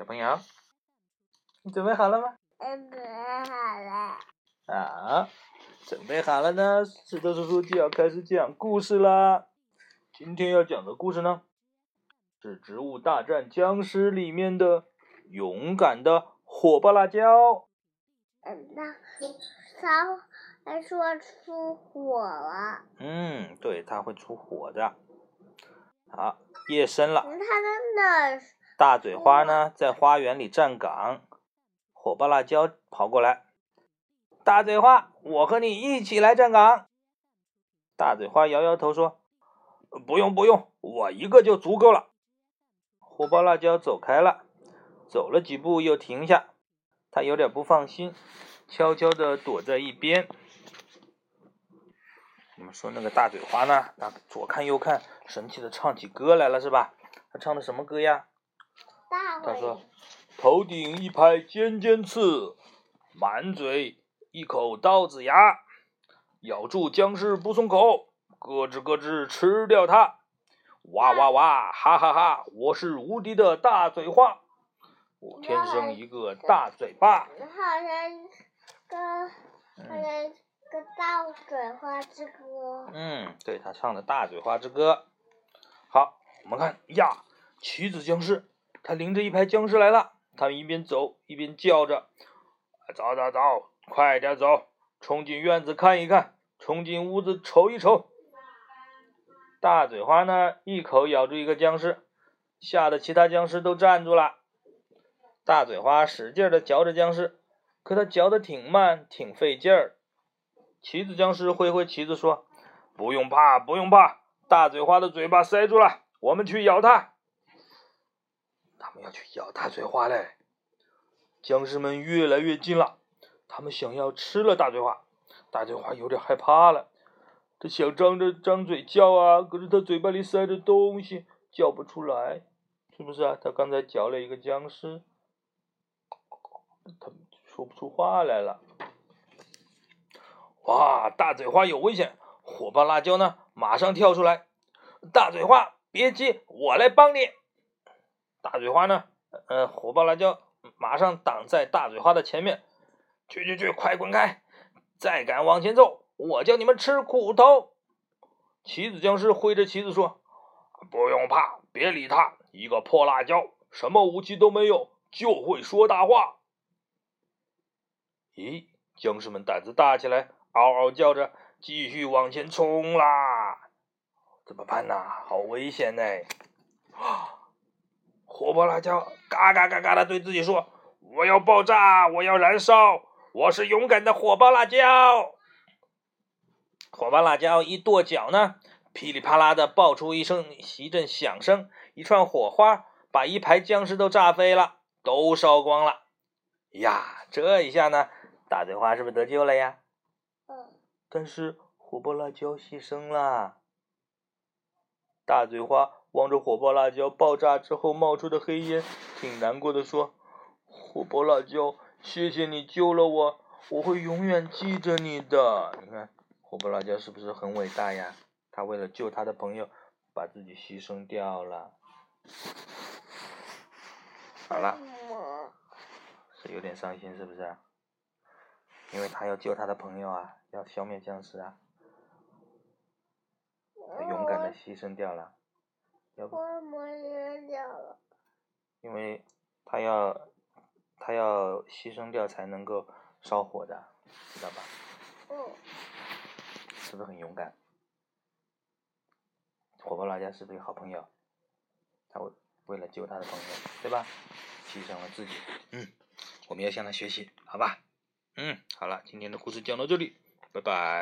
小朋友，你准备好了吗？准备好了。啊，准备好了呢，石头叔叔就要开始讲故事啦。今天要讲的故事呢，是《植物大战僵尸》里面的勇敢的火爆辣椒。嗯，那它还说出火了。嗯，对，它会出火的。好，夜深了。它真的。大嘴花呢，在花园里站岗。火爆辣椒跑过来。大嘴花，我和你一起来站岗。大嘴花摇摇头说：“不用不用，我一个就足够了。”火爆辣椒走开了，走了几步又停下，他有点不放心，悄悄地躲在一边。我们说那个大嘴花呢，他左看右看，神气的唱起歌来了，是吧？他唱的什么歌呀？他说：“头顶一排尖尖刺，满嘴一口刀子牙，咬住僵尸不松口，咯吱咯吱吃掉它。哇哇哇，哈哈哈！我是无敌的大嘴花，我天生一个大嘴巴。”好像个好像个大嘴花之歌。嗯，对他唱的大嘴花之歌。好，我们看呀，棋子僵尸。他领着一排僵尸来了，他们一边走一边叫着：“走走走，快点走！冲进院子看一看，冲进屋子瞅一瞅。”大嘴花呢，一口咬住一个僵尸，吓得其他僵尸都站住了。大嘴花使劲的嚼着僵尸，可他嚼的挺慢，挺费劲儿。旗子僵尸挥挥旗子说：“不用怕，不用怕，大嘴花的嘴巴塞住了，我们去咬它。”他们要去咬大嘴花嘞！僵尸们越来越近了，他们想要吃了大嘴花。大嘴花有点害怕了，他想张着张嘴叫啊，可是他嘴巴里塞着东西，叫不出来，是不是啊？他刚才嚼了一个僵尸，他说不出话来了。哇！大嘴花有危险！火爆辣椒呢？马上跳出来！大嘴花，别急，我来帮你。大嘴花呢？呃，火爆辣椒马上挡在大嘴花的前面。去去去，快滚开！再敢往前走，我叫你们吃苦头！棋子僵尸挥着棋子说：“不用怕，别理他，一个破辣椒，什么武器都没有，就会说大话。”咦，僵尸们胆子大起来，嗷嗷叫着，继续往前冲啦！怎么办呢？好危险呢！啊！火爆辣椒嘎嘎嘎嘎的对自己说：“我要爆炸，我要燃烧，我是勇敢的火爆辣椒。”火爆辣椒一跺脚呢，噼里啪啦的爆出一声一阵响声，一串火花把一排僵尸都炸飞了，都烧光了。呀，这一下呢，大嘴花是不是得救了呀？嗯。但是火爆辣椒牺牲了，大嘴花。望着火爆辣椒爆炸之后冒出的黑烟，挺难过的说：“火爆辣椒，谢谢你救了我，我会永远记着你的。”你看，火爆辣椒是不是很伟大呀？他为了救他的朋友，把自己牺牲掉了。好了，是有点伤心，是不是？因为他要救他的朋友啊，要消灭僵尸啊，他勇敢的牺牲掉了。为什么扔掉了？因为他要他要牺牲掉才能够烧火的，知道吧？嗯。是不是很勇敢？火爆辣椒是不是好朋友？他为为了救他的朋友，对吧？牺牲了自己。嗯，我们要向他学习，好吧？嗯，好了，今天的故事讲到这里，拜拜。